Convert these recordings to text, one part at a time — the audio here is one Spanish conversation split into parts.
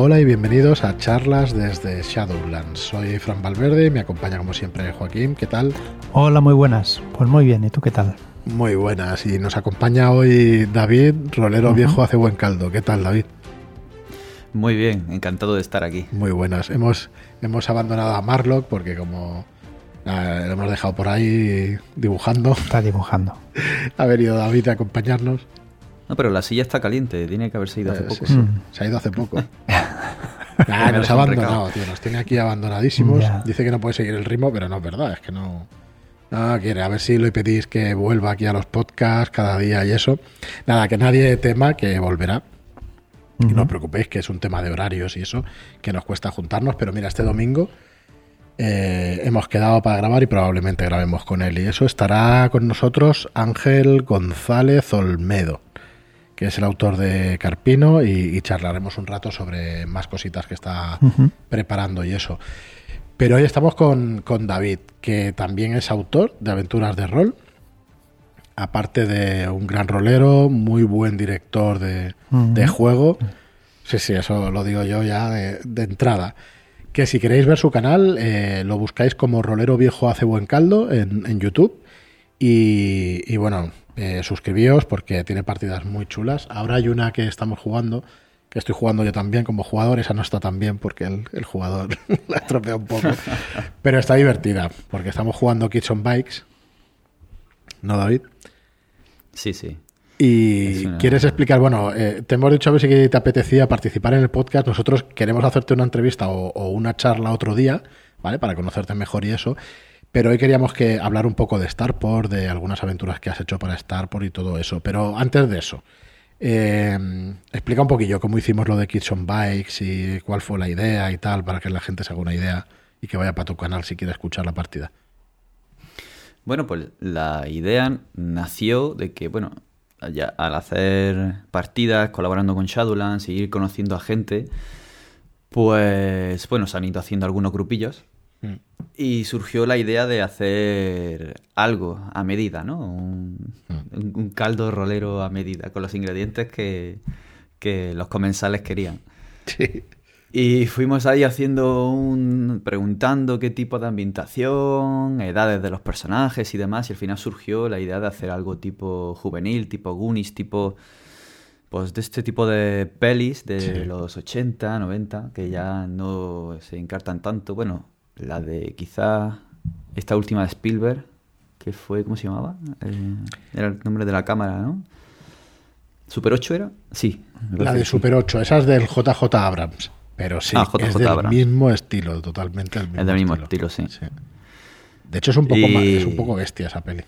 Hola y bienvenidos a charlas desde Shadowlands. Soy Fran Valverde y me acompaña como siempre Joaquín. ¿Qué tal? Hola, muy buenas. Pues muy bien, ¿y tú qué tal? Muy buenas. Y nos acompaña hoy David, rolero viejo hace buen caldo. ¿Qué tal, David? Muy bien, encantado de estar aquí. Muy buenas. Hemos, hemos abandonado a Marlock porque como ah, lo hemos dejado por ahí dibujando. Está dibujando. ha venido David a acompañarnos. No, pero la silla está caliente, tiene que haberse ido hace Eh, poco. sí, sí. Se ha ido hace poco. Ah, nos ha abandonado, tío. Nos tiene aquí abandonadísimos. Dice que no puede seguir el ritmo, pero no es verdad. Es que no. No quiere. A ver si le pedís que vuelva aquí a los podcasts cada día y eso. Nada, que nadie tema que volverá. Y no os preocupéis, que es un tema de horarios y eso, que nos cuesta juntarnos. Pero mira, este domingo eh, hemos quedado para grabar y probablemente grabemos con él. Y eso estará con nosotros Ángel González Olmedo, que es el autor de Carpino, y, y charlaremos un rato sobre más cositas que está preparando y eso. Pero hoy estamos con, con David, que también es autor de aventuras de rol, aparte de un gran rolero, muy buen director de, de juego. Sí, sí, eso lo digo yo ya de, de entrada. Que si queréis ver su canal, eh, lo buscáis como Rolero Viejo Hace Buen Caldo en, en YouTube. Y, y bueno, eh, suscribíos porque tiene partidas muy chulas. Ahora hay una que estamos jugando, que estoy jugando yo también como jugador. Esa no está tan bien porque el, el jugador la estropea un poco. Pero está divertida porque estamos jugando Kids on Bikes. ¿No, David? Sí, sí. Y una- quieres explicar, bueno, eh, te hemos dicho a ver si te apetecía participar en el podcast. Nosotros queremos hacerte una entrevista o, o una charla otro día, ¿vale? Para conocerte mejor y eso. Pero hoy queríamos que hablar un poco de Starport, de algunas aventuras que has hecho para Starport y todo eso. Pero antes de eso, eh, explica un poquillo cómo hicimos lo de Kids on Bikes y cuál fue la idea y tal, para que la gente se haga una idea y que vaya para tu canal si quiere escuchar la partida. Bueno, pues la idea nació de que, bueno, ya al hacer partidas, colaborando con Shadowlands y ir conociendo a gente, pues, bueno, se han ido haciendo algunos grupillos Mm. y surgió la idea de hacer algo a medida, ¿no? Un, un- un caldo rolero a medida, con los ingredientes que, que los comensales querían. Sí. Y fuimos ahí haciendo un. preguntando qué tipo de ambientación, edades de los personajes y demás, y al final surgió la idea de hacer algo tipo juvenil, tipo Goonies, tipo. Pues de este tipo de pelis de Sí. los 80, 90, que ya no se encartan tanto. Bueno, la de quizá esta última de Spielberg, que fue, ¿cómo se llamaba? Eh, era el nombre de la cámara, ¿no? ¿Super 8 era? Sí. La de. Super 8, esa es del JJ Abrams. Pero sí, Ah, JJ es del Abrams. mismo estilo, totalmente el mismo, Es del mismo estilo, sí. De hecho, es un poco Y- más- es un poco bestia esa peli.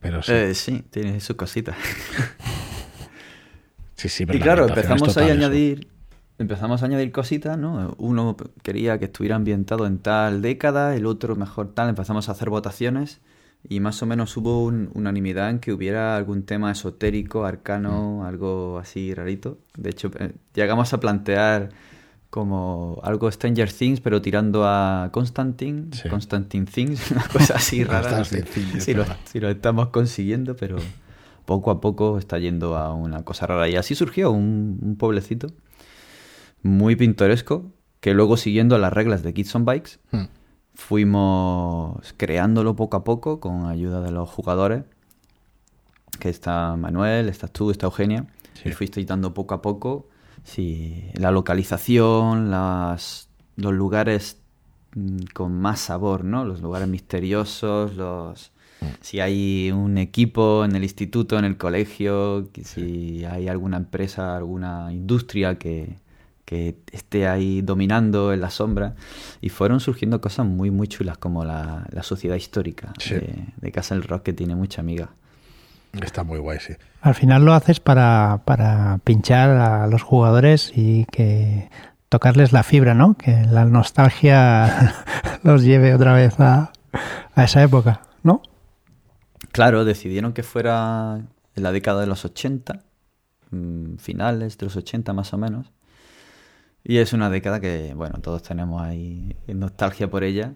Pero sí. Eh, sí, tiene sus cositas. sí, sí, pero y la claro, empezamos ahí a eso. Empezamos a añadir cositas, ¿no? Uno quería que estuviera ambientado en tal década, el otro mejor tal. Empezamos a hacer votaciones y más o menos hubo un- unanimidad en que hubiera algún tema esotérico, Mm. arcano, algo así rarito. De hecho, eh, llegamos a plantear como algo Stranger Things, pero tirando a Constantine, Sí. Constantine Things, una cosa así rara. no sé si, lo, si lo estamos consiguiendo, pero poco a poco está yendo a una cosa rara. Y así surgió un, un pueblecito muy pintoresco, que luego siguiendo las reglas de Kids on Bikes, Hmm. fuimos creándolo poco a poco con ayuda de los jugadores, que está Manuel, estás tú, está Eugenia, Sí. y fuisteis dando poco a poco sí, la localización, las, los lugares mm, con más sabor, ¿no? Los lugares misteriosos, los... Si hay un equipo en el instituto, en el colegio, si hay alguna empresa, alguna industria que, que esté ahí dominando en la sombra. Y fueron surgiendo cosas muy, muy chulas, como la, la sociedad histórica Sí. de, de Casa del Rock, que tiene mucha amiga. Está muy guay, sí. Al final lo haces para, para pinchar a los jugadores y que tocarles la fibra, ¿no? Que la nostalgia los lleve otra vez a, a esa época, ¿no? Claro, decidieron que fuera en la década de los 80, mm, finales de los 80 más o menos. Y es una década que, bueno, todos tenemos ahí nostalgia por ella.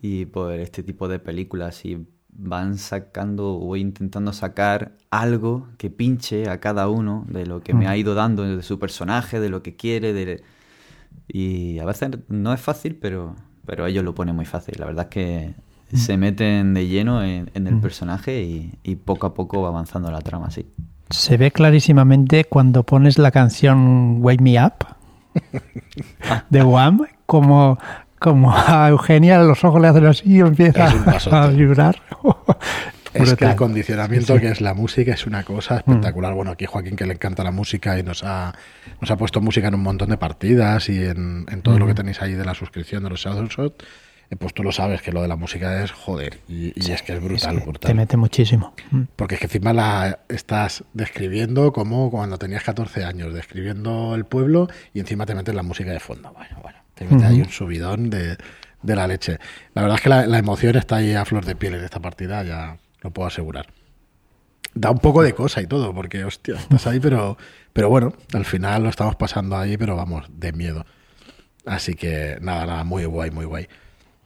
Y por este tipo de películas. Y van sacando o intentando sacar algo que pinche a cada uno de lo que me ha ido dando de su personaje, de lo que quiere, de, Y a veces no es fácil, pero, pero ellos lo ponen muy fácil. La verdad es que se meten de lleno en, el personaje y, y, poco a poco va avanzando la trama, sí. Se ve clarísimamente cuando pones la canción Wake Me Up de Wham, como, como a Eugenia los ojos le hacen así y empieza a vibrar. Es que el condicionamiento que es la música es una cosa espectacular. Bueno, aquí Joaquín que le encanta la música y nos ha, nos ha puesto música en un montón de partidas y en, todo lo que tenéis ahí de la suscripción de los Shadowshot. Eh, pues tú lo sabes que lo de la música es joder y, es que es brutal, brutal. Te mete muchísimo. Porque es que encima la estás describiendo como cuando tenías 14 años, describiendo el pueblo y encima te metes la música de fondo. Bueno, bueno, te mete ahí un subidón de, la leche. La verdad es que la, la emoción está ahí a flor de piel en esta partida, ya lo puedo asegurar. Da un poco de cosa y todo, porque, hostia, estás ahí, pero, pero bueno, al final lo estamos pasando ahí, pero vamos, de miedo. Así que nada, nada, muy guay, muy guay.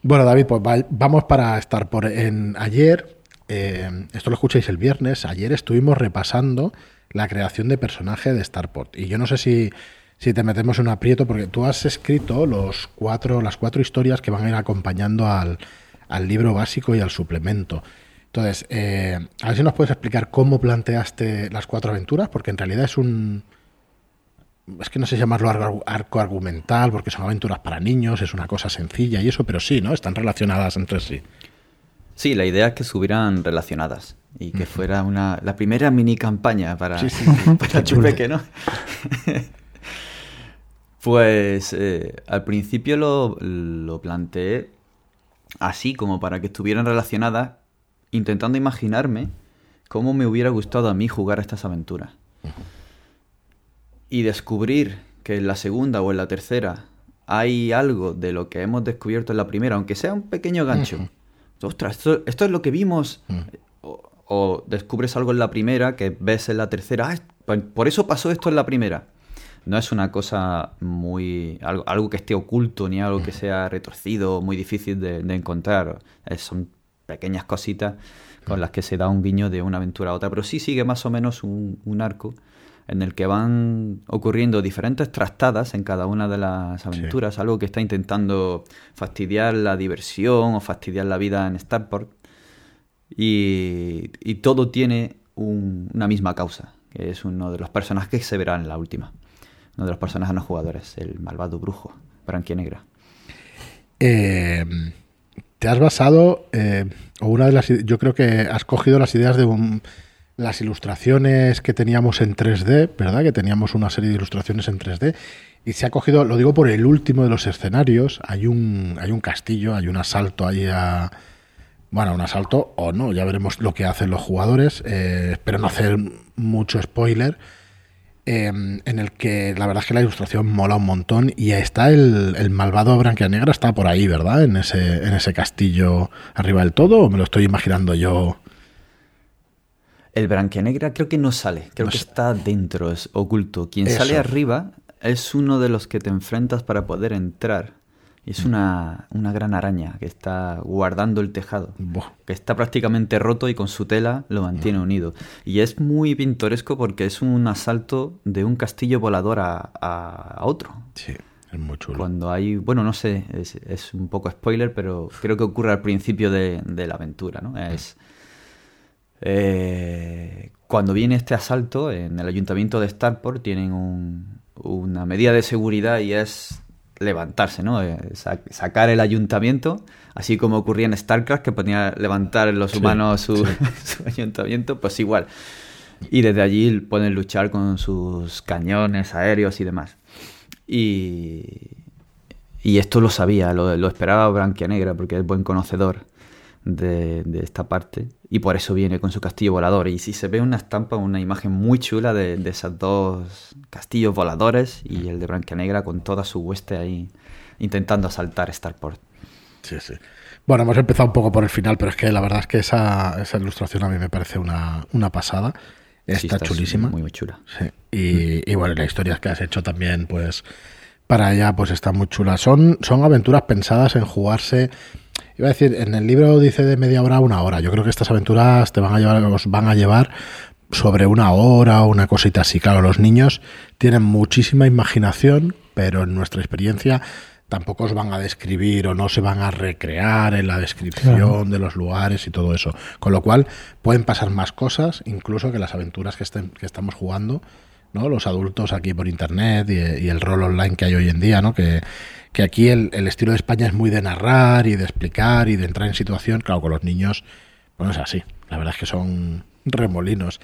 Bueno, David, pues vamos para estar por en ayer. Eh, esto lo escucháis el viernes. Ayer estuvimos repasando la creación de personaje de Starport. Y yo no sé si, si te metemos en un aprieto, porque tú has escrito los cuatro, las cuatro historias que van a ir acompañando al, al libro básico y al suplemento. Entonces, eh, a ver si nos puedes explicar cómo planteaste las cuatro aventuras, porque en realidad es un... Es que no sé llamarlo arco argumental, porque son aventuras para niños, es una cosa sencilla y eso, pero sí, ¿no? Están relacionadas entre sí. Sí, la idea es que estuvieran relacionadas y que fuera una, la primera mini campaña para, sí, Chupeque, ¿no? pues eh, al principio lo, lo planteé así, como para que estuvieran relacionadas intentando imaginarme cómo me hubiera gustado a mí jugar a estas aventuras. Y descubrir que en la segunda o en la tercera hay algo de lo que hemos descubierto en la primera, aunque sea un pequeño gancho. Ostras, esto, es lo que vimos. o, descubres algo en la primera que ves en la tercera. Ah, por eso pasó esto en la primera. No es una cosa muy. algo, que esté oculto ni algo que sea retorcido, muy difícil de, encontrar. son pequeñas cositas con las que se da un guiño de una aventura a otra, pero sí sigue más o menos un, arco en el que van ocurriendo diferentes trastadas en cada una de las aventuras, algo que está intentando fastidiar la diversión o fastidiar la vida en Starport. Y, y todo tiene una misma causa, que es uno de los personajes que se verá en la última. Uno de los personajes no jugadores, el malvado brujo, Negra Eh, te has basado, eh, o una de las, yo creo que has cogido las ideas de las ilustraciones que teníamos en 3D, ¿verdad? Que teníamos una serie de ilustraciones en 3D y se ha cogido, lo digo por el último de los escenarios, hay un, hay un castillo, hay un asalto ahí a, bueno, un asalto o no, ya veremos lo que hacen los jugadores, eh, espero no hacer mucho spoiler Em, en el que la verdad es que la ilustración mola un montón y está el, el malvado Branquianegra, está por ahí, ¿verdad? En ese, en ese castillo arriba del todo, o me lo estoy imaginando yo. El Branquianegra creo que no sale, creo que está dentro, es oculto. Quien sale arriba es uno de los que te enfrentas para poder entrar. Es una, gran araña que está guardando el tejado, que está prácticamente roto y con su tela lo mantiene unido. Y es muy pintoresco porque es un asalto de un castillo volador a, otro. Sí, es muy chulo. Cuando hay, bueno, no sé, es, un poco spoiler, pero creo que ocurre al principio de, la aventura, ¿no? Es... Eh, cuando viene este asalto, en el ayuntamiento de Starport tienen una medida de seguridad y es levantarse, ¿no? Eh, sacar el ayuntamiento, así como ocurría en StarCraft, que ponía levantar los humanos su, ayuntamiento, pues igual. Y desde allí pueden luchar con sus cañones aéreos y demás. Y, y esto lo sabía, lo, lo esperaba Branquia Negra, porque es buen conocedor de, esta parte y por eso viene con su castillo volador. Y si se ve una estampa, una imagen muy chula de, de esos dos castillos voladores y el de Negra con toda su hueste ahí intentando asaltar Starport. Sí, sí. Bueno, hemos empezado un poco por el final, pero es que la verdad es que esa, esa ilustración a mí me parece una, una pasada. Está, chulísima. Muy, muy chula. Sí. Y, y, bueno, la historia que has hecho también, pues, para ella, pues está muy chula. Son, son aventuras pensadas en jugarse Iba a decir, en el libro dice de media hora a una hora. Yo creo que estas aventuras te van a llevar, os van a llevar sobre una hora o una cosita así. Claro, los niños tienen muchísima imaginación, pero en nuestra experiencia tampoco os van a describir o no se van a recrear en la descripción de los lugares y todo eso. Con lo cual pueden pasar más cosas, incluso que las aventuras que, estén, que estamos jugando, ¿no? Los adultos aquí por internet y, el rol online que hay hoy en día, ¿no? Que, que aquí el, el, estilo de España es muy de narrar y de explicar y de entrar en situación. Claro, con los niños, bueno, es así. La verdad es que son remolinos.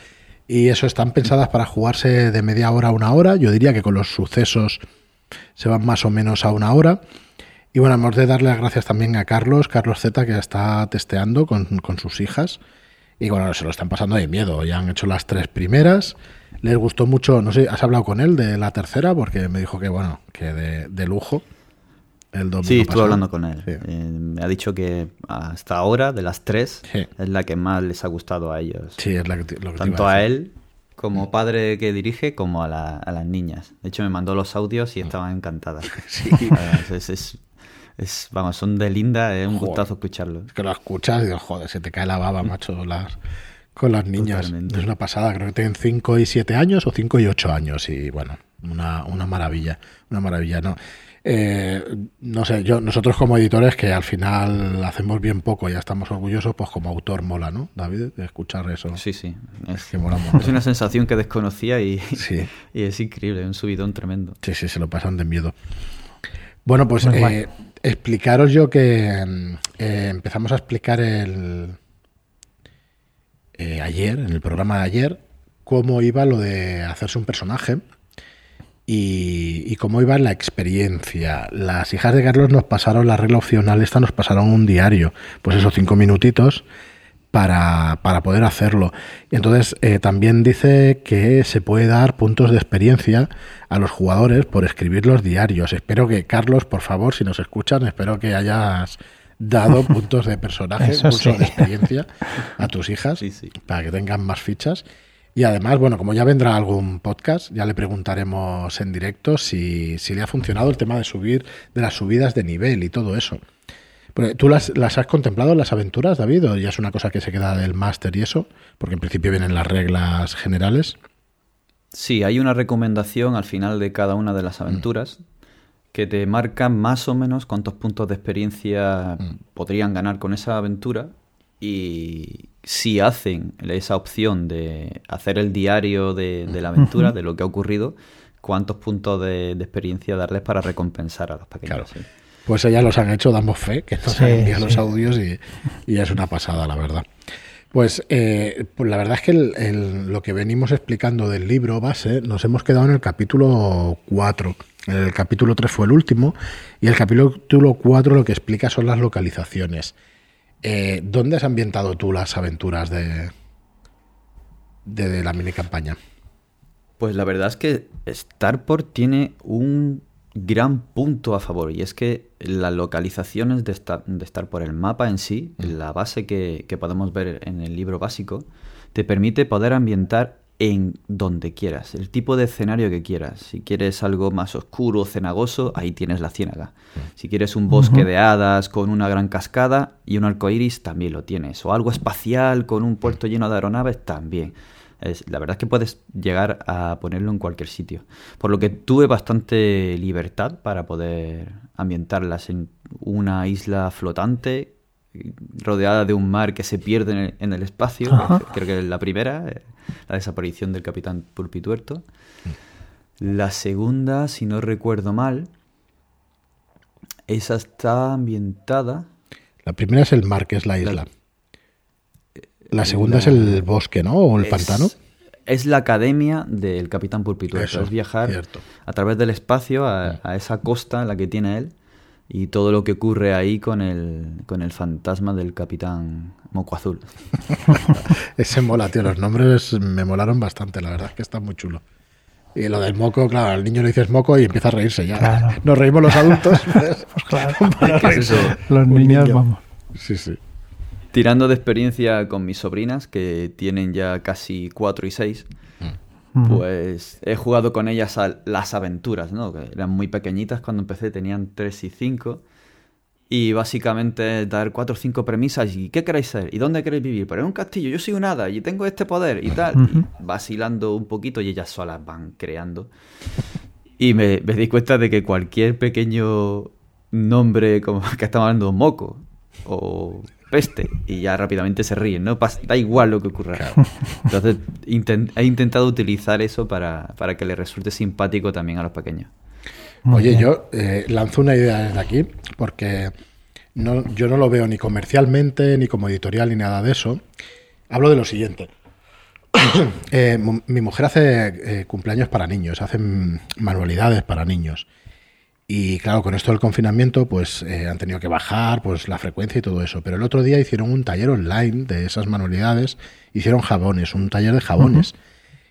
Y eso están pensadas para jugarse de media hora a una hora. Yo diría que con los sucesos se van más o menos a una hora. Y bueno, hemos de darle las gracias también a Carlos, Carlos Z, que está testeando con, sus hijas. Y bueno, se lo están pasando de miedo. Ya han hecho las tres primeras. Les gustó mucho, no sé, ¿has hablado con él de la tercera? Porque me dijo que, bueno, que de, lujo. El sí, estuve hablando con él. Eh, me ha dicho que hasta ahora, de las tres, es la que más les ha gustado a ellos. Sí, es la que, Tanto a, él como padre que dirige como a, las niñas. De hecho, me mandó los audios y estaban encantadas. Sí. Es, vamos, son de linda, es un gustazo escucharlo. Es que lo escuchas y digo, joder, se te cae la baba, macho, las, con las niñas. Es una pasada, creo que tienen 5 y 7 años o 5 y 8 años y bueno, una, una maravilla, una maravilla, ¿no? Eh, no sé, yo nosotros como editores que al final hacemos bien poco y ya estamos orgullosos, pues como autor mola, ¿no, David? De escuchar eso. Sí, sí. Es, una sensación que desconocía y, y es increíble, un subidón tremendo. Sí, sí, se lo pasan de miedo. Bueno, pues eh, explicaros yo que eh, empezamos a explicar el ayer, en el programa de ayer, cómo iba lo de hacerse un personaje y, cómo iba la experiencia. Las hijas de Carlos nos pasaron la regla opcional, esta nos pasaron un diario, pues esos cinco minutitos para, para poder hacerlo. Entonces eh, también dice que se puede dar puntos de experiencia a los jugadores por escribir los diarios. Espero que, Carlos, por favor, si nos escuchan, espero que hayas dado puntos de personaje, puntos de experiencia a tus hijas para que tengan más fichas. Y además, bueno, como ya vendrá algún podcast, ya le preguntaremos en directo si, si le ha funcionado el tema de subir, de las subidas de nivel y todo eso. ¿Tú las, las has contemplado las aventuras, David? ¿O ya es una cosa que se queda del máster y eso? Porque en principio vienen las reglas generales. Sí, hay una recomendación al final de cada una de las mm. Que te marca más o menos cuántos puntos de experiencia mm. podrían ganar con esa aventura y, si hacen esa opción de hacer el diario de, la aventura, de lo que ha ocurrido, cuántos puntos de, experiencia darles para recompensar a los pequeños. Pues ya los han hecho, damos fe, que nos han enviado los audios y, es una pasada, la verdad. Pues, eh, pues la verdad es que lo que venimos explicando del libro base nos hemos quedado en el capítulo 4. El capítulo 3 fue el último y el capítulo 4 lo que explica son las localizaciones. Eh, ¿Dónde has ambientado tú las aventuras de, de, la mini campaña? Pues la verdad es que Starport tiene un gran punto a favor y es que las localizaciones de, de Starport, el mapa en sí, mm. la base que, que podemos ver en el libro básico, te permite poder ambientar en donde quieras, el tipo de escenario que quieras. Si quieres algo más oscuro, cenagoso, ahí tienes la ciénaga. Mm. Si quieres un bosque de hadas con una gran cascada y un arco iris, también lo tienes. O algo espacial con un puerto lleno de aeronaves, también. Es, la verdad es que puedes llegar a ponerlo en cualquier sitio. Por lo que tuve bastante libertad para poder ambientarlas en una isla flotante rodeada de un mar que se pierde en el, espacio. Creo que es la primera, eh, la desaparición del capitán Pulpituerto. La segunda, si no recuerdo mal, esa está ambientada. La primera es el mar, que es la isla. La, segunda es el bosque, ¿no? O el pantano. Es la academia del capitán Pulpituerto. es viajar a través del espacio a, a, esa costa en la que tiene él y todo lo que ocurre ahí con el, con el fantasma del capitán Moco Azul. Ese mola, tío. Los nombres me molaron bastante, la verdad es que está muy chulo. Y lo del moco, claro, al niño le dices moco y empieza a reírse ya. Nos reímos los adultos. pues, pues claro, Los niños, vamos. Sí, sí. Tirando de experiencia con mis sobrinas, que tienen ya casi cuatro y seis, pues he jugado con ellas a las aventuras, ¿no? Que eran muy pequeñitas cuando empecé, tenían 3 y 5. Y básicamente dar cuatro o cinco premisas y ¿qué queréis ser? ¿Y dónde queréis vivir? Pero en un castillo, yo soy un hada y tengo este poder y tal. Y vacilando un poquito y ellas solas van creando. Y me, me di cuenta de que cualquier pequeño nombre, como que estamos hablando, moco o peste, y ya rápidamente se ríen, ¿no? da igual lo que ocurra. Entonces he intentado utilizar eso para, para que le resulte simpático también a los pequeños. Oye, yo eh, lanzo una idea desde aquí, porque no, yo no lo veo ni comercialmente, ni como editorial, ni nada de eso. Hablo de lo siguiente. Eh, mi mujer hace eh, cumpleaños para niños, hace manualidades para niños. Y claro, con esto del confinamiento, pues han tenido que bajar pues la frecuencia y todo eso. Pero el otro día hicieron un taller online de esas manualidades, hicieron jabones, un taller de jabones.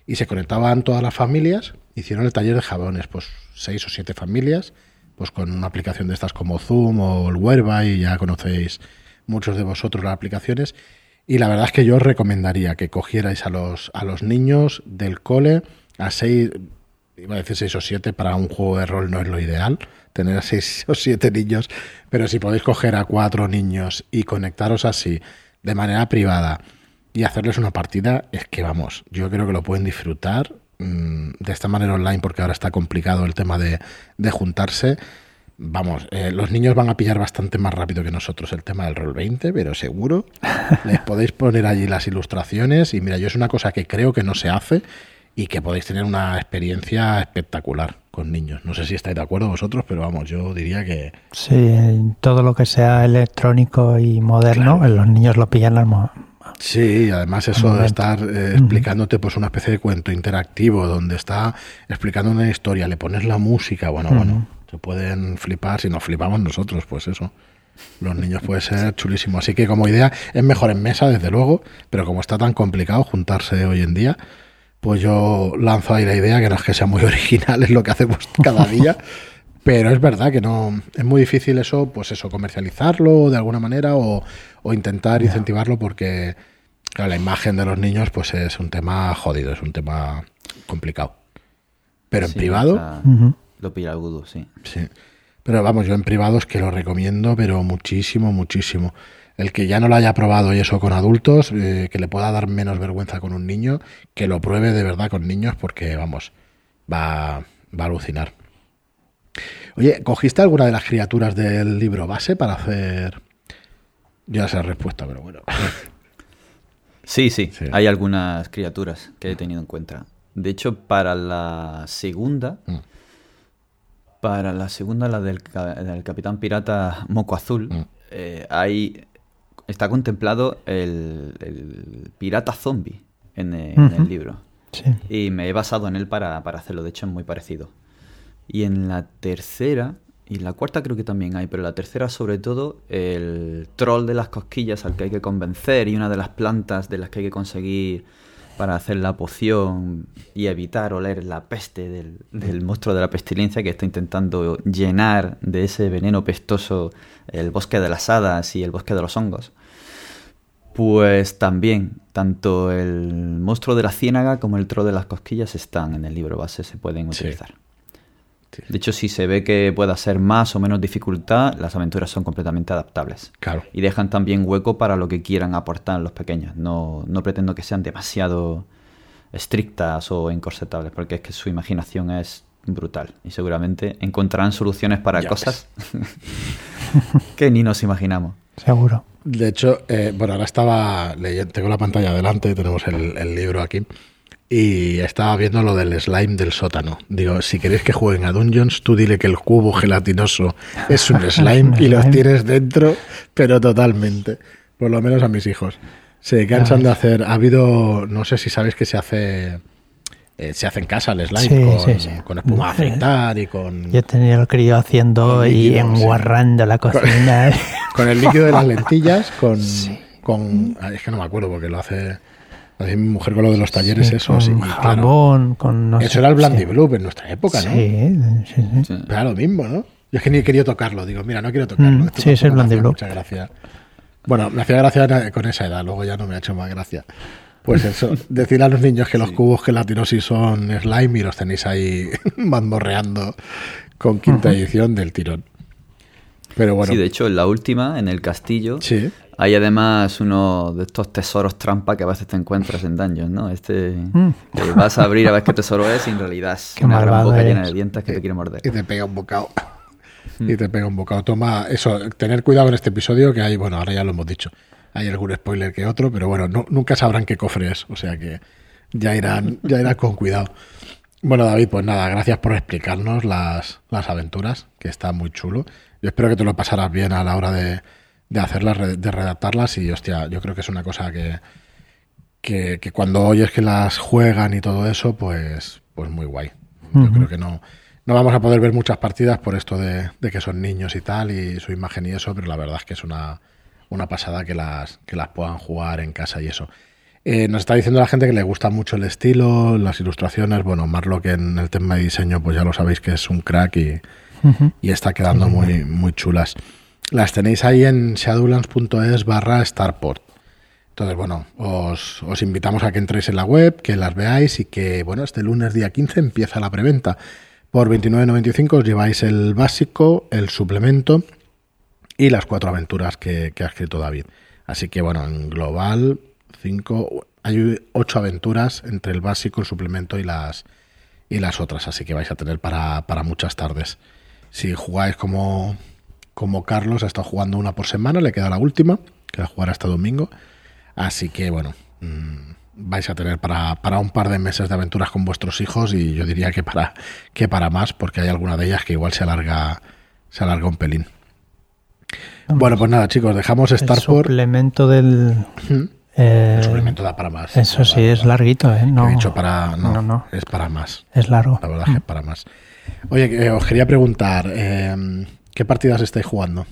Y se conectaban todas las familias, hicieron el taller de jabones, pues seis o siete familias, pues con una aplicación de estas como Zoom o el Whereby, ya conocéis muchos de vosotros las aplicaciones. Y la verdad es que yo os recomendaría que cogierais a los, a los niños del cole a seis, iba a decir seis o siete, para un juego de rol no es lo ideal, tener a seis o siete niños, pero si podéis coger a cuatro niños y conectaros así, de manera privada, y hacerles una partida, es que vamos, yo creo que lo pueden disfrutar Mm, de esta manera online, porque ahora está complicado el tema de, juntarse, vamos, eh, los niños van a pillar bastante más rápido que nosotros el tema del rol 20, pero seguro. Les podéis poner allí las ilustraciones y mira, yo es una cosa que creo que no se hace y que podéis tener una experiencia espectacular con niños. No sé si estáis de acuerdo vosotros, pero vamos, yo diría que... Sí, todo lo que sea electrónico y moderno, los niños lo pillan Sí, además eso de estar eh, explicándote pues una especie de cuento interactivo donde está explicando una historia, le pones la música, bueno, bueno, se pueden flipar, si nos flipamos nosotros, pues eso. Los niños puede ser chulísimo. Así que como idea es mejor en mesa, desde luego, pero como está tan complicado juntarse hoy en día, pues yo lanzo ahí la idea, que no es que sea muy original, es lo que hacemos cada día. Pero es verdad que no es muy difícil eso, pues eso, comercializarlo de alguna manera o, intentar incentivarlo porque la imagen de los niños pues es un tema jodido, es un tema complicado. Pero en privado... Lo pilla agudo, sí. Sí. Pero vamos, yo en privado es que lo recomiendo, pero muchísimo, muchísimo. El que ya no lo haya probado y eso con adultos, eh, que le pueda dar menos vergüenza con un niño, que lo pruebe de verdad con niños porque, vamos, va, va a alucinar. Oye, ¿cogiste alguna de las criaturas del libro base para hacer... Ya sé la respuesta, pero bueno. Sí, sí, hay algunas criaturas que he tenido en cuenta. De hecho, para la segunda, mm. para la segunda, la del, Capitán Pirata Moco Azul, mm. eh, hay, está contemplado el, pirata zombie en, el libro. Y me he basado en él para, para hacerlo, de hecho es muy parecido. Y en la tercera, y la cuarta creo que también hay, pero la tercera sobre todo, el troll de las cosquillas al que hay que convencer y una de las plantas de las que hay que conseguir para hacer la poción y evitar oler la peste del, del, monstruo de la pestilencia que está intentando llenar de ese veneno pestoso el bosque de las hadas y el bosque de los hongos. Pues también, tanto el monstruo de la ciénaga como el troll de las cosquillas están en el libro base, se pueden utilizar. De hecho, si se ve que pueda ser más o menos dificultad, las aventuras son completamente adaptables. Claro. Y dejan también hueco para lo que quieran aportar los pequeños. No, no pretendo que sean demasiado estrictas o encorsetables, porque es que su imaginación es brutal. Y seguramente encontrarán soluciones para cosas que ni nos imaginamos. Seguro. De hecho, eh, bueno, ahora estaba leyendo, tengo la pantalla adelante, tenemos el, el libro aquí y estaba viendo lo del slime del sótano. Digo, si queréis que jueguen a Dungeons, tú dile que el cubo gelatinoso es un slime y los tienes dentro, pero totalmente. Por lo menos a mis hijos. Se cansan de hacer. Ha habido, no sé si sabéis que se hace. Eh, se hace en casa el slime con, espuma a afeitar y con. Yo tenía el crío haciendo y enguarrando la cocina. Con, el líquido de las lentillas, con, con. Es que no me acuerdo porque lo hace mi mujer con lo de los talleres, eso, con Jabón, con Eso era el Blandy Blue en nuestra época, ¿no? Sí, sí, sí. Era lo mismo, ¿no? Yo es que ni quería tocarlo, digo, mira, no quiero tocarlo. Mm, sí, es el Blandy Blue. Muchas gracias. Bueno, me hacía gracia con esa edad, luego ya no me ha hecho más gracia. Pues eso, decir a los niños que los cubos gelatinosis son slime y los tenéis ahí mamorreando con quinta edición del tirón. Pero bueno. Sí, de hecho, en la última, en el castillo, Sí. Hay además uno de estos tesoros trampa que a veces te encuentras en dungeons, ¿no? Este Mm. que vas a abrir a ver qué tesoro es y en realidad es Qué una gran boca llena de dientes que te quiere morder. Y te pega un bocado. Y te pega un bocado. Toma, eso, tener cuidado en este episodio, que hay, bueno, ahora ya lo hemos dicho. Hay algún spoiler que otro, pero bueno, no- nunca sabrán qué cofre es. O sea que ya irán, ya irán con cuidado. Bueno, David, pues nada, gracias por explicarnos las, las aventuras, que está muy chulo. Yo espero que te lo pasarás bien a la hora de, de hacerlas, de redactarlas. Y hostia, yo creo que es una cosa que, que, que cuando oyes que las juegan y todo eso, pues, pues muy guay. Yo creo que no, no vamos a poder ver muchas partidas por esto de, de que son niños y tal, y su imagen y eso, pero la verdad es que es una, una pasada que las, que las puedan jugar en casa y eso. Eh, nos está diciendo la gente que le gusta mucho el estilo, las ilustraciones. Bueno, Marlo que en el tema de diseño, pues ya lo sabéis que es un crack y, y está quedando muy, muy chulas. Las tenéis ahí en shadowlands.es barra starport. Entonces, bueno, os, os invitamos a que entréis en la web, que las veáis y que, bueno, este lunes día 15 empieza la preventa. Por 29.95 os lleváis el básico, el suplemento y las cuatro aventuras que, que ha escrito David. Así que, bueno, en global, cinco, hay ocho aventuras entre el básico, el suplemento y las, y las otras. Así que vais a tener para, para muchas tardes. Si jugáis como, como Carlos, ha estado jugando una por semana, le queda la última, que la jugará hasta domingo. Así que bueno, mm, vais a tener para, para un par de meses de aventuras con vuestros hijos y yo diría que para, que para más, porque hay alguna de ellas que igual se alarga, se alarga un pelín. Bueno, pues nada, chicos, dejamos El Starport. suplemento del... eh, El suplemento da para más. eso sí, es larguito, ¿eh? No, He dicho para. No, no, no. es para más. es largo. La verdad es que es para más. Oye, os quería preguntar, eh, ¿qué partidas estáis jugando?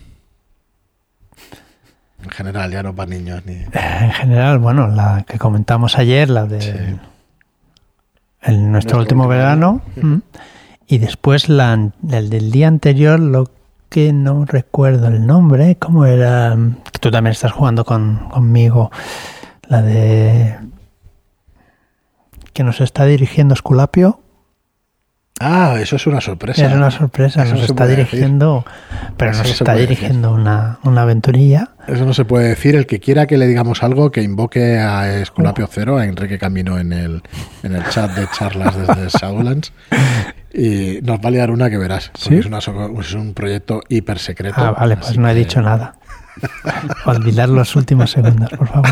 En general, ya no para niños ni. Eh, En general, bueno, la que comentamos ayer, la de Sí. el, nuestro, Nuestro último último verano, verano. mm, y después la, el del día anterior, lo que no recuerdo el nombre, ¿cómo era? Que tú también estás jugando con, conmigo, la de que nos está dirigiendo Esculapio. Ah, eso es una sorpresa. Es una sorpresa, Eso nos está dirigiendo, pero Eso nos está dirigiendo una, una aventurilla. Eso no se puede decir. El que quiera que le digamos algo, que invoque a Esculapio Cero, a Enrique Camino en el, en el chat de charlas desde Shadowlands. Y nos va a liar una que verás. Porque ¿Sí? es, una es un proyecto hiper secreto. Ah, vale, pues no he que- dicho nada. Olvidar los últimos segundos, por favor.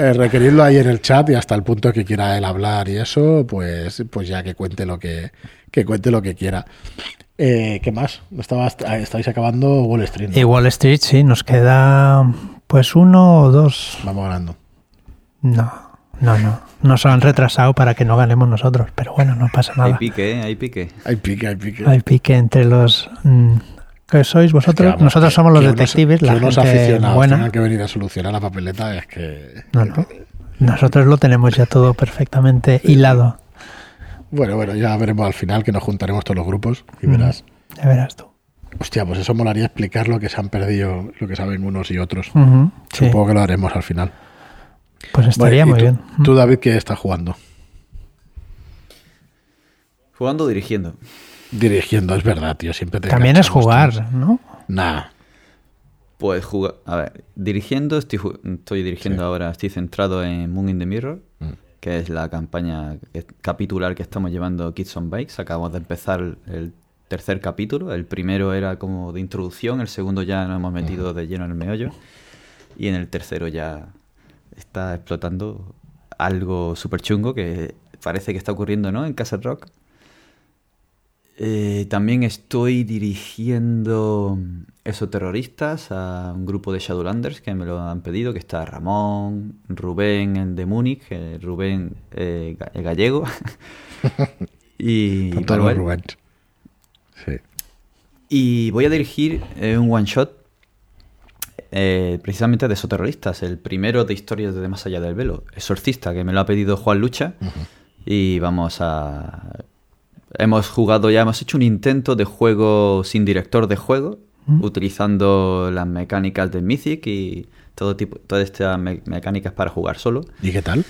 Eh, requerirlo ahí en el chat y hasta el punto que quiera él hablar y eso, pues, pues ya que cuente lo que, que cuente lo que quiera. Eh, ¿Qué más? Estabas, ah, estáis acabando Wall Street. ¿no? Y Wall Street, sí, nos queda pues uno o dos. Vamos ganando. No, no, no. Nos han retrasado para que no ganemos nosotros, pero bueno, no pasa Hay nada. pique, ¿eh? Hay pique. Hay pique, hay pique. Hay pique entre los... mm, ¿Qué sois vosotros? Que vamos, nosotros que- somos los que unos- detectives, la que unos gente aficionados buena. tengan que venir a solucionar la papeleta es que... No, no. Nosotros lo tenemos ya todo perfectamente hilado. Bueno, bueno, ya veremos al final que nos juntaremos todos los grupos y Mm. verás. Ya verás tú. Hostia, pues eso molaría explicar lo que se han perdido, lo que saben unos y otros. Supongo que lo haremos al final. pues estaría Bueno, muy ¿y tú, bien. Tú, David, ¿qué estás jugando? Jugando o dirigiendo. Dirigiendo, es verdad, tío. Siempre te También es jugar. ¿no? Nah. Pues jugar. A ver, dirigiendo, estoy, estoy dirigiendo Sí. ahora, estoy centrado en Moon in the Mirror, Mm. que es la campaña que- capitular que estamos llevando Kids on Bikes. Acabamos de empezar el tercer capítulo. El primero era como de introducción, el segundo ya nos hemos metido de lleno en el meollo. Y en el tercero ya está explotando algo súper chungo que parece que está ocurriendo, ¿no? En Castle Rock. Eh, también estoy dirigiendo esos terroristas a un grupo de Shadowlanders que me lo han pedido, que está Ramón, Rubén de Múnich, Rubén eh, gallego y Manuel. Rubens. Sí. Y voy a dirigir eh, un one shot eh, precisamente de esos terroristas. El primero de historias de Más allá del velo, Exorcista, que me lo ha pedido Juan Lucha. Y vamos a. Hemos jugado ya, hemos hecho un intento de juego sin director de juego, utilizando las mecánicas de Mythic y todo tipo, todas estas me- mecánicas para jugar solo. ¿Y qué tal?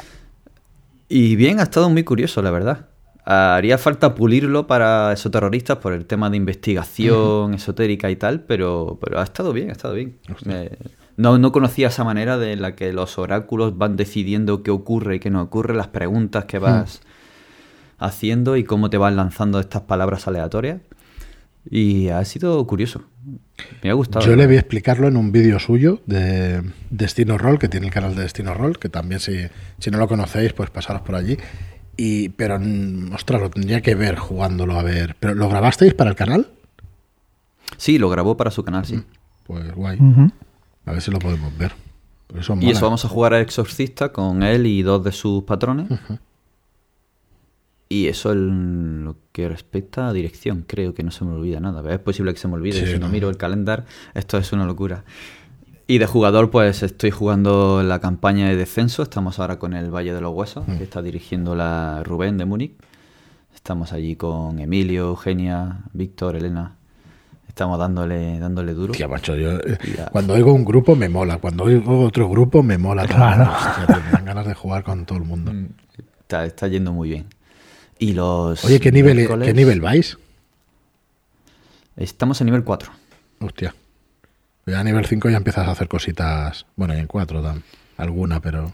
Y bien, ha estado muy curioso, la verdad. Haría falta pulirlo para esos terroristas por el tema de investigación esotérica y tal, pero, pero ha estado bien, ha estado bien. Me- no, no conocía esa manera de la que los oráculos van decidiendo qué ocurre y qué no ocurre, las preguntas que vas haciendo y cómo te van lanzando estas palabras aleatorias. Y ha sido curioso. Me ha gustado. Yo le vi explicarlo en un vídeo suyo de Destino Roll, que tiene el canal de Destino Roll, que también si, si no lo conocéis, pues pasaros por allí. Y, pero, mm, ostras, lo tendría que ver jugándolo a ver. ¿Pero lo grabasteis para el canal? Sí, lo grabó para su canal, sí. Pues guay. A ver si lo podemos ver. Eso Y eso vamos a jugar al exorcista con él y dos de sus patrones. Y eso en lo que respecta a dirección, creo que no se me olvida nada. Es posible que se me olvide, Sí, si no, no. miro el calendar, esto es una locura. Y de jugador, pues estoy jugando la campaña de descenso. Estamos ahora con el Valle de los Huesos, Mm. que está dirigiendo la Rubén de Múnich. Estamos allí con Emilio, Eugenia, Víctor, Elena. Estamos dándole, dándole duro. Hostia, macho, yo, eh, cuando oigo un grupo me mola. Cuando oigo otro grupo me mola. Claro. Hostia, me dan ganas de jugar con todo el mundo. Mm, Está, está yendo muy bien. Y los. Oye, ¿qué nivel, miércoles- ¿qué nivel vais? Estamos en nivel 4. Hostia. Ya a nivel 5 ya empiezas a hacer cositas. Bueno, y en 4 dan alguna, pero.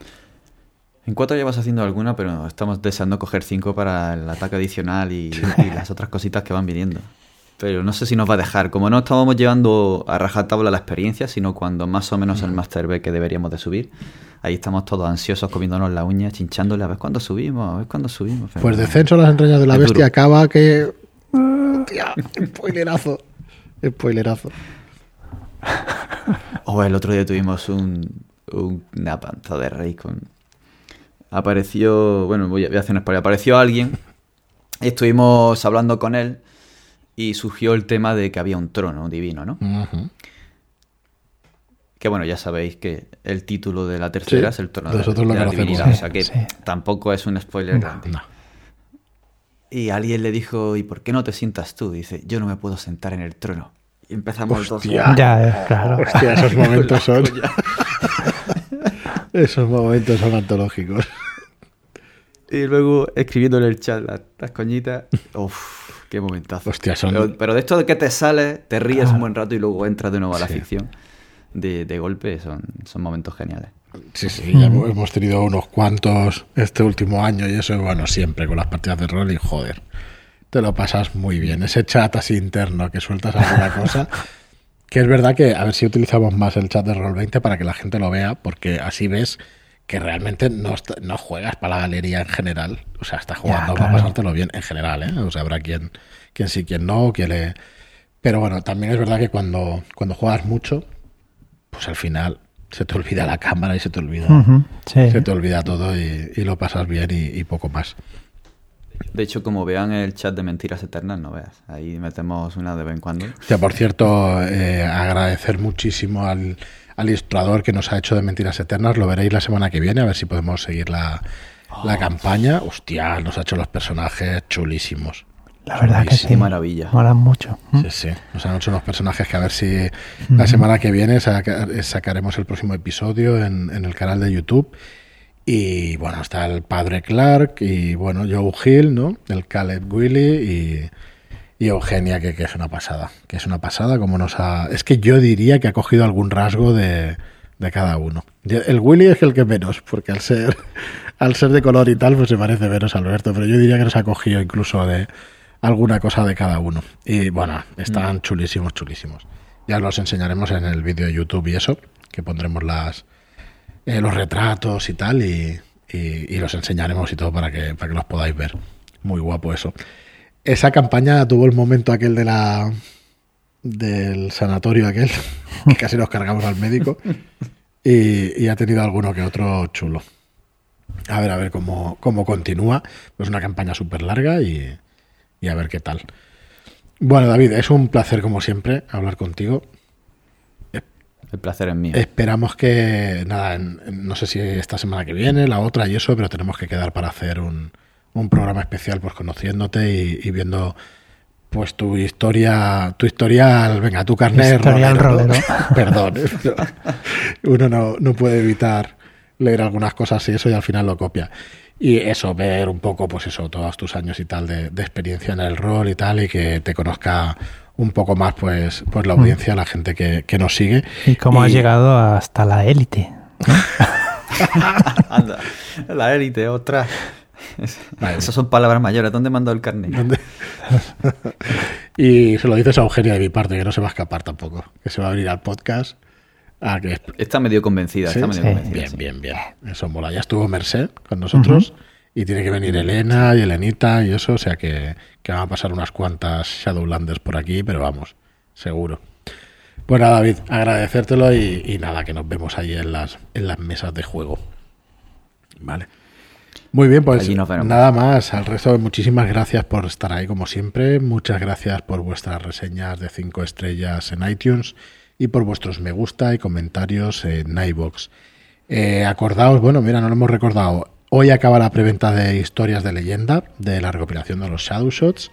En 4 ya vas haciendo alguna, pero estamos deseando coger 5 para el ataque adicional y, y las otras cositas que van viniendo. Pero no sé si nos va a dejar. Como no estábamos llevando a rajatabla la experiencia, sino cuando más o menos el Master ve que deberíamos de subir, ahí estamos todos ansiosos comiéndonos la uña, chinchándole a ver cuándo subimos, a ver cuándo subimos. Pero Pues descenso a las entrañas de la Es bestia duro. acaba que. Hostia, spoilerazo. Spoilerazo. O el otro día tuvimos un, un- una panza de rey con... Apareció, bueno, voy a, voy a hacer un spoiler. Apareció alguien, estuvimos hablando con él y surgió el tema de que había un trono divino, ¿no? Que bueno, ya sabéis que el título de la tercera Sí, es el trono de, nosotros lo de la conocemos. divinidad, o sea que Sí. tampoco es un spoiler grande. No. Y alguien le dijo, ¿y por qué no te sientas tú? Dice, yo no me puedo sentar en el trono. Y empezamos los dos. Hostia. Ya, eh, claro. Hostia, esos momentos son. Esos momentos son antológicos. Y luego escribiendo en el chat las, las coñitas. Uf, qué momentazo. Hostia, son- Pero, pero de esto de que te sales, te ríes Claro. un buen rato y luego entras de nuevo a la Sí. ficción. De, de golpe son, son momentos geniales. Sí, sí, ya hemos hemos tenido unos cuantos este último año y eso, bueno, siempre con las partidas de rol y joder, te lo pasas muy bien. Ese chat así interno que sueltas alguna cosa, que es verdad que a ver si utilizamos más el chat de rol 20 para que la gente lo vea, porque así ves que realmente no, no juegas para la galería en general, o sea, estás jugando para claro. pasártelo bien en general, ¿eh? O sea, habrá quien, quien sí, quien no, que le... Pero bueno, también es verdad que cuando, cuando juegas mucho, pues al final se te olvida la cámara y se te olvida, sí. se te olvida todo y, y lo pasas bien y, y poco más. De hecho, como vean el chat de Mentiras Eternas, no veas. Ahí metemos una de vez en cuando. Sea, por cierto, eh, agradecer muchísimo al, al ilustrador que nos ha hecho de Mentiras Eternas. Lo veréis la semana que viene, a ver si podemos seguir la, la campaña. Hostia, nos ha hecho los personajes chulísimos. La verdad que sí. Maravilla. Molan mucho. ¿Mm? Sí, sí. Nos han hecho unos personajes que a ver si la semana que viene saca- sacaremos el próximo episodio en, en el canal de YouTube. Y bueno, está el padre Clark y bueno, Joe Hill, ¿no? El Caleb Willy y, y Eugenia, que, que es una pasada. Que es una pasada como nos ha... Es que yo diría que ha cogido algún rasgo de, de cada uno. El Willy es el que menos, porque al ser, al ser de color y tal, pues se parece menos a Alberto, pero yo diría que nos ha cogido incluso de alguna cosa de cada uno. Y bueno, están chulísimos, chulísimos. Ya los enseñaremos en el vídeo de YouTube y eso, que pondremos las eh, los retratos y tal, y, y- y los enseñaremos y todo para que, para que los podáis ver. Muy guapo eso. Esa campaña tuvo el momento aquel de la del sanatorio aquel, que casi nos cargamos al médico, y, y ha tenido alguno que otro chulo. A ver, a ver cómo, cómo continúa. Es una campaña súper larga y, y a ver qué tal. Bueno, David, es un placer como siempre hablar contigo. El placer es mío. Esperamos que, nada, no sé si esta semana que viene, la otra y eso, pero tenemos que quedar para hacer un, un programa especial, pues conociéndote y, y viendo pues tu historia, tu historial, venga, tu carnet Historial rolero, ¿no? Perdón, uno no, no puede evitar leer algunas cosas y eso y al final lo copia. Y eso, ver un poco, pues eso, todos tus años y tal de, de experiencia en el rol y tal, y que te conozca un poco más, pues, pues la audiencia, la gente que, que nos sigue. Y cómo has llegado hasta la élite. Anda, la élite, otra. Vale. Esas son palabras mayores. ¿Dónde mandó el carnet? ¿Dónde? y se lo dices a Eugenia de mi parte, que no se va a escapar tampoco, que se va a abrir al podcast. Ah, que Está medio convencida, ¿Sí? está medio Sí. convencida. Bien, sí. bien, bien. Eso mola. Ya estuvo Merced con nosotros y tiene que venir Elena y Elenita y eso, o sea que, que van a pasar unas cuantas Shadowlanders por aquí, pero vamos, seguro. Pues nada, David, agradecértelo y, y nada, que nos vemos ahí en las, en las mesas de juego. Vale. Muy bien, pues nada más. Al resto, muchísimas gracias por estar ahí como siempre. Muchas gracias por vuestras reseñas de 5 estrellas en iTunes y por vuestros me gusta y comentarios en iVoox. Eh, acordaos, bueno, mira, no lo hemos recordado. Hoy acaba la preventa de historias de leyenda de la recopilación de los Shadow Shots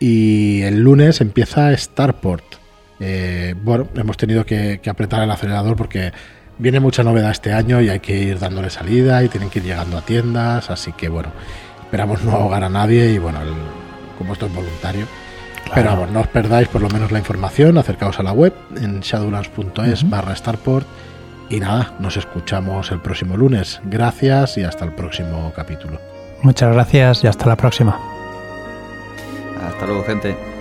y el lunes empieza Starport. Eh, bueno, hemos tenido que, que apretar el acelerador porque viene mucha novedad este año y hay que ir dándole salida y tienen que ir llegando a tiendas, así que bueno, esperamos no ahogar a nadie y bueno, el- como esto es voluntario. Pero vamos, no os perdáis por lo menos la información, acercaos a la web en shadowlands.es barra Starport y nada, nos escuchamos el próximo lunes. Gracias y hasta el próximo capítulo. Muchas gracias y hasta la próxima. Hasta luego, gente.